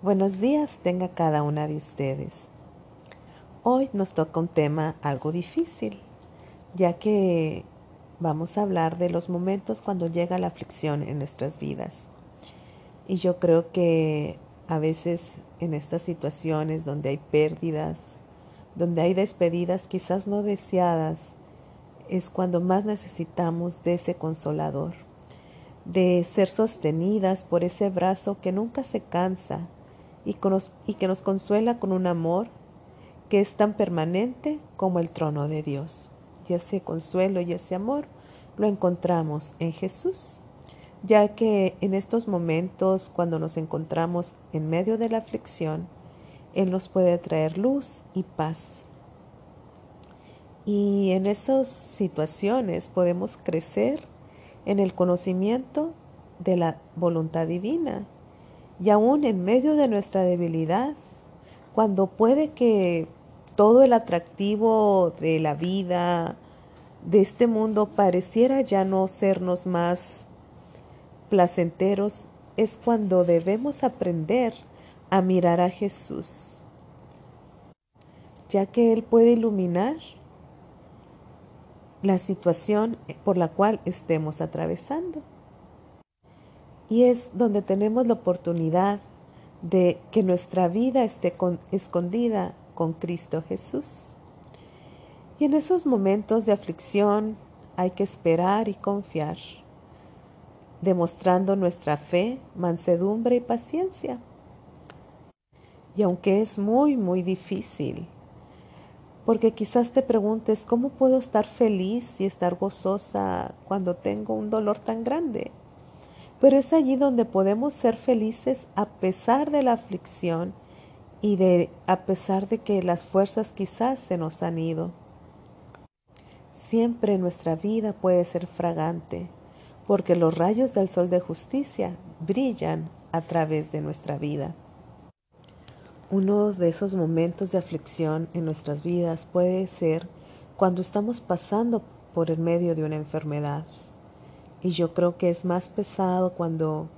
Buenos días tenga cada una de ustedes. Hoy nos toca un tema algo difícil, ya que vamos a hablar de los momentos cuando llega la aflicción en nuestras vidas. Y yo creo que a veces en estas situaciones donde hay pérdidas, donde hay despedidas quizás no deseadas, es cuando más necesitamos de ese consolador, de ser sostenidas por ese brazo que nunca se cansa y, que nos consuela con un amor que es tan permanente como el trono de Dios. Y ese consuelo y ese amor lo encontramos en Jesús, ya que en estos momentos cuando nos encontramos en medio de la aflicción, Él nos puede traer luz y paz. Y en esas situaciones podemos crecer en el conocimiento de la voluntad divina y aún en medio de nuestra debilidad, cuando puede que todo el atractivo de la vida, de este mundo, pareciera ya no sernos más placenteros, es cuando debemos aprender a mirar a Jesús, ya que Él puede iluminar la situación por la cual estemos atravesando y es donde tenemos la oportunidad de que nuestra vida esté escondida con Cristo Jesús. Y en esos momentos de aflicción hay que esperar y confiar, demostrando nuestra fe, mansedumbre y paciencia. Y aunque es muy, muy difícil, porque quizás te preguntes, ¿cómo puedo estar feliz y estar gozosa cuando tengo un dolor tan grande? Pero es allí donde podemos ser felices a pesar de la aflicción y de, a pesar de que las fuerzas quizás se nos han ido. Siempre nuestra vida puede ser fragante, porque los rayos del sol de justicia brillan a través de nuestra vida. Uno de esos momentos de aflicción en nuestras vidas puede ser cuando estamos pasando por el medio de una enfermedad y yo creo que es más pesado cuando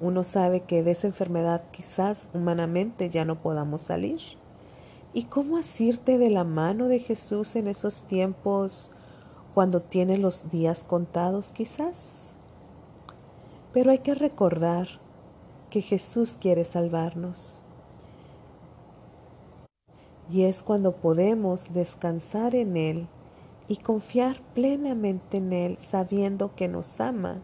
uno sabe que de esa enfermedad quizás humanamente ya no podamos salir. ¿Y cómo asirte de la mano de Jesús en esos tiempos cuando tiene los días contados quizás? Pero hay que recordar que Jesús quiere salvarnos. Y es cuando podemos descansar en Él y confiar plenamente en Él sabiendo que nos ama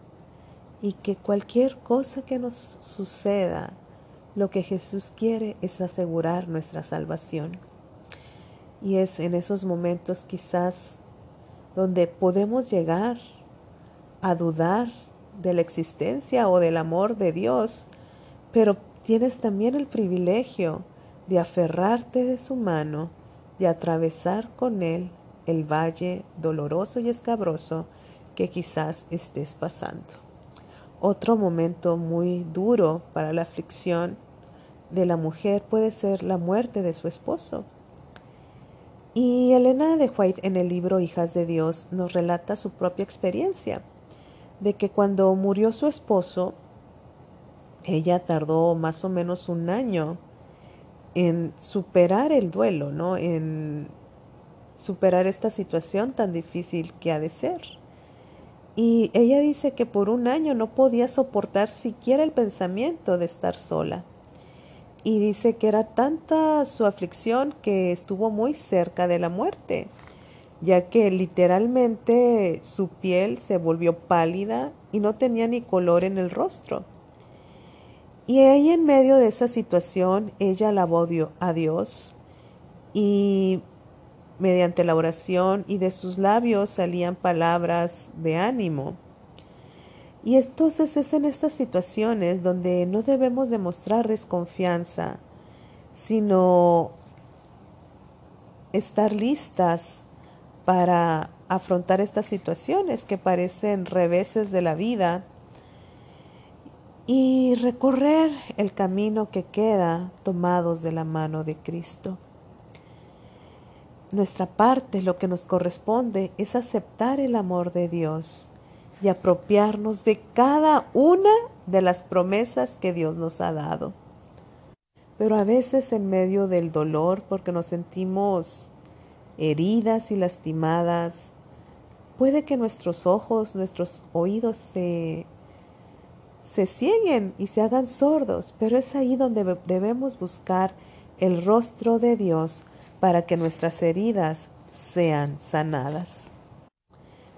y que cualquier cosa que nos suceda, lo que Jesús quiere es asegurar nuestra salvación. Y es en esos momentos quizás donde podemos llegar a dudar de la existencia o del amor de Dios, pero tienes también el privilegio de aferrarte de su mano y atravesar con Él el valle doloroso y escabroso que quizás estés pasando. Otro momento muy duro para la aflicción de la mujer puede ser la muerte de su esposo. Y Elena de White en el libro Hijas de Dios nos relata su propia experiencia de que cuando murió su esposo, ella tardó más o menos un año en superar el duelo, ¿no? En superar esta situación tan difícil que ha de ser. Y ella dice que por un año no podía soportar siquiera el pensamiento de estar sola. Y dice que era tanta su aflicción que estuvo muy cerca de la muerte, ya que literalmente su piel se volvió pálida y no tenía ni color en el rostro. Y ahí en medio de esa situación ella alabó a Dios y Mediante la oración y de sus labios salían palabras de ánimo. Y entonces es en estas situaciones donde no debemos demostrar desconfianza, sino estar listas para afrontar estas situaciones que parecen reveses de la vida y recorrer el camino que queda tomados de la mano de Cristo. Nuestra parte, lo que nos corresponde, es aceptar el amor de Dios y apropiarnos de cada una de las promesas que Dios nos ha dado. pero a veces en medio del dolor, porque nos sentimos heridas y lastimadas, puede que nuestros ojos, nuestros oídos se, se cieguen y se hagan sordos, pero es ahí donde debemos buscar el rostro de Dios para que nuestras heridas sean sanadas.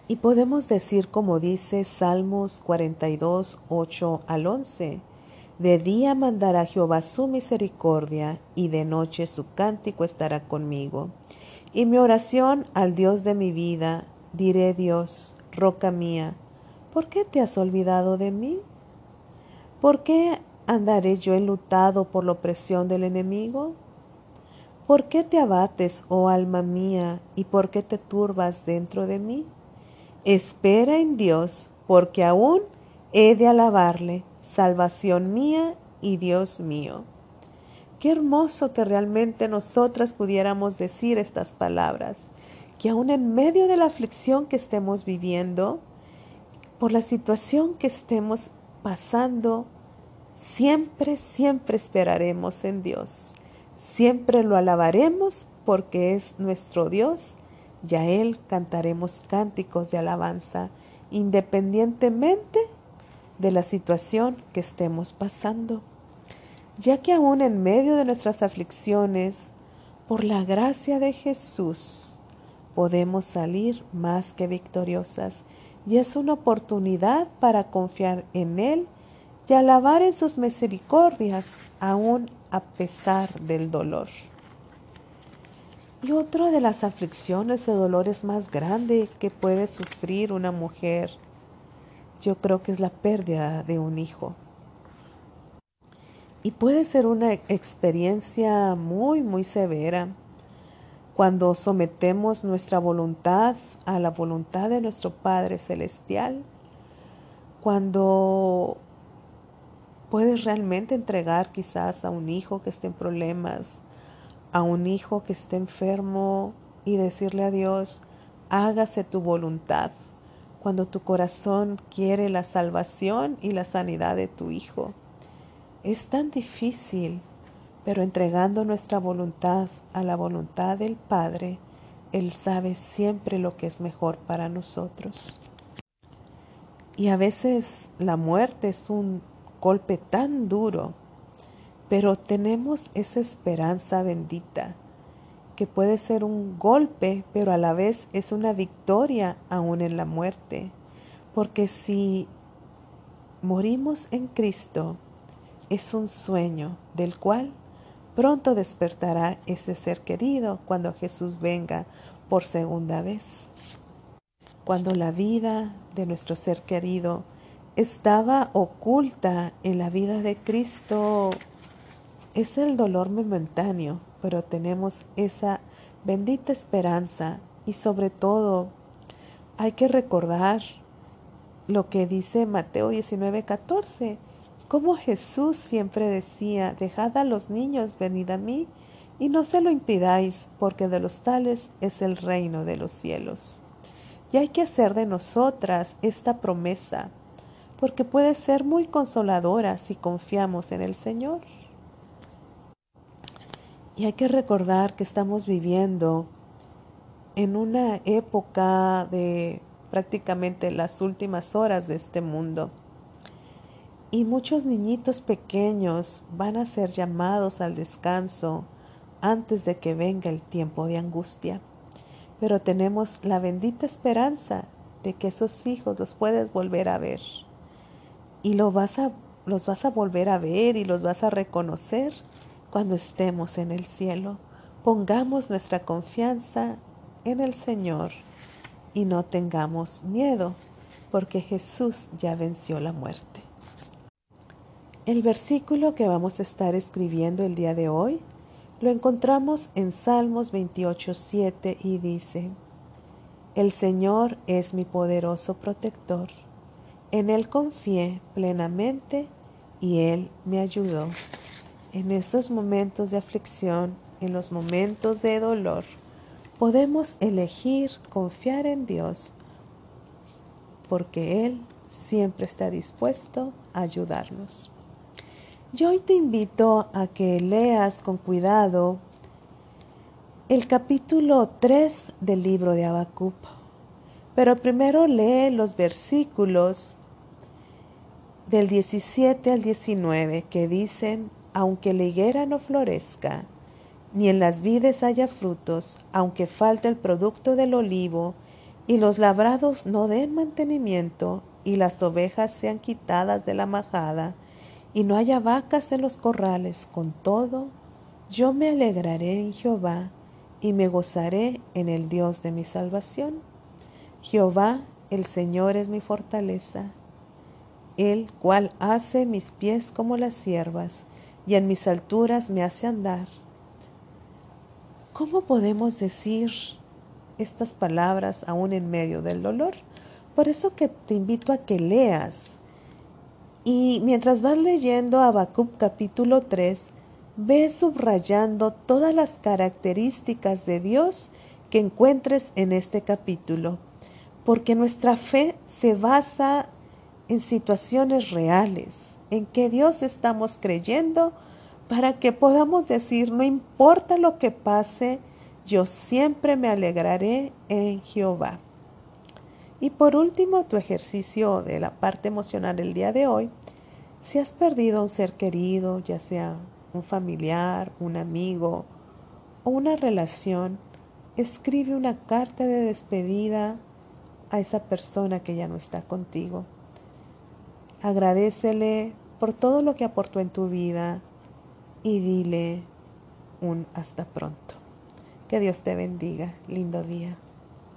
Y podemos decir como dice Salmos 42, 8 al 11, de día mandará Jehová su misericordia y de noche su cántico estará conmigo. Y mi oración al Dios de mi vida, diré Dios, roca mía, ¿por qué te has olvidado de mí? ¿Por qué andaré yo enlutado por la opresión del enemigo? ¿Por qué te abates, oh alma mía, y por qué te turbas dentro de mí? Espera en Dios, porque aún he de alabarle, salvación mía y Dios mío. Qué hermoso que realmente nosotras pudiéramos decir estas palabras, que aún en medio de la aflicción que estemos viviendo, por la situación que estemos pasando, siempre, siempre esperaremos en Dios Siempre lo alabaremos porque es nuestro Dios. Y a Él cantaremos cánticos de alabanza independientemente de la situación que estemos pasando, ya que aún en medio de nuestras aflicciones, por la gracia de Jesús, podemos salir más que victoriosas. Y es una oportunidad para confiar en Él y alabar en sus misericordias aún a pesar del dolor. Y otra de las aflicciones de dolores más grande que puede sufrir una mujer, yo creo que es la pérdida de un hijo. Y puede ser una experiencia muy, muy severa cuando sometemos nuestra voluntad a la voluntad de nuestro Padre Celestial, cuando puedes realmente entregar quizás a un hijo que esté en problemas, a un hijo que esté enfermo y decirle a Dios, hágase tu voluntad cuando tu corazón quiere la salvación y la sanidad de tu hijo. Es tan difícil, pero entregando nuestra voluntad a la voluntad del Padre, Él sabe siempre lo que es mejor para nosotros. Y a veces la muerte es un golpe tan duro, pero tenemos esa esperanza bendita que puede ser un golpe, pero a la vez es una victoria aún en la muerte. Porque si morimos en Cristo, es un sueño del cual pronto despertará ese ser querido cuando Jesús venga por segunda vez. Cuando la vida de nuestro ser querido estaba oculta en la vida de Cristo. Es el dolor momentáneo, pero tenemos esa bendita esperanza y sobre todo hay que recordar lo que dice Mateo 19, 14, como Jesús siempre decía, dejad a los niños, venid a mí, y no se lo impidáis, porque de los tales es el reino de los cielos. Y hay que hacer de nosotras esta promesa porque puede ser muy consoladora si confiamos en el Señor. Y hay que recordar que estamos viviendo en una época de prácticamente las últimas horas de este mundo. Y muchos niñitos pequeños van a ser llamados al descanso antes de que venga el tiempo de angustia. Pero tenemos la bendita esperanza de que esos hijos los puedes volver a ver y vas a, los vas a volver a ver y los vas a reconocer cuando estemos en el cielo. Pongamos nuestra confianza en el Señor y no tengamos miedo, porque Jesús ya venció la muerte. El versículo que vamos a estar escribiendo el día de hoy lo encontramos en Salmos 28.7 y dice, El Señor es mi poderoso protector en Él confié plenamente y Él me ayudó. En estos momentos de aflicción, en los momentos de dolor, podemos elegir confiar en Dios porque Él siempre está dispuesto a ayudarnos. Yo hoy te invito a que leas con cuidado el capítulo 3 del libro de Habacuc. Pero primero lee los versículos del 17 al 19 que dicen, aunque la higuera no florezca, ni en las vides haya frutos, aunque falte el producto del olivo, y los labrados no den mantenimiento, y las ovejas sean quitadas de la majada, y no haya vacas en los corrales, con todo, yo me alegraré en Jehová, y me gozaré en el Dios de mi salvación. Jehová, el Señor es mi fortaleza el cual hace mis pies como las siervas y en mis alturas me hace andar. ¿Cómo podemos decir estas palabras aún en medio del dolor? Por eso que te invito a que leas. Y mientras vas leyendo Habacuc capítulo 3, ve subrayando todas las características de Dios que encuentres en este capítulo, porque nuestra fe se basa en situaciones reales, en que Dios estamos creyendo para que podamos decir, no importa lo que pase, yo siempre me alegraré en Jehová. Y por último, tu ejercicio de la parte emocional del día de hoy, si has perdido a un ser querido, ya sea un familiar, un amigo o una relación, escribe una carta de despedida a esa persona que ya no está contigo. Agradecele por todo lo que aportó en tu vida y dile un hasta pronto. Que Dios te bendiga. Lindo día.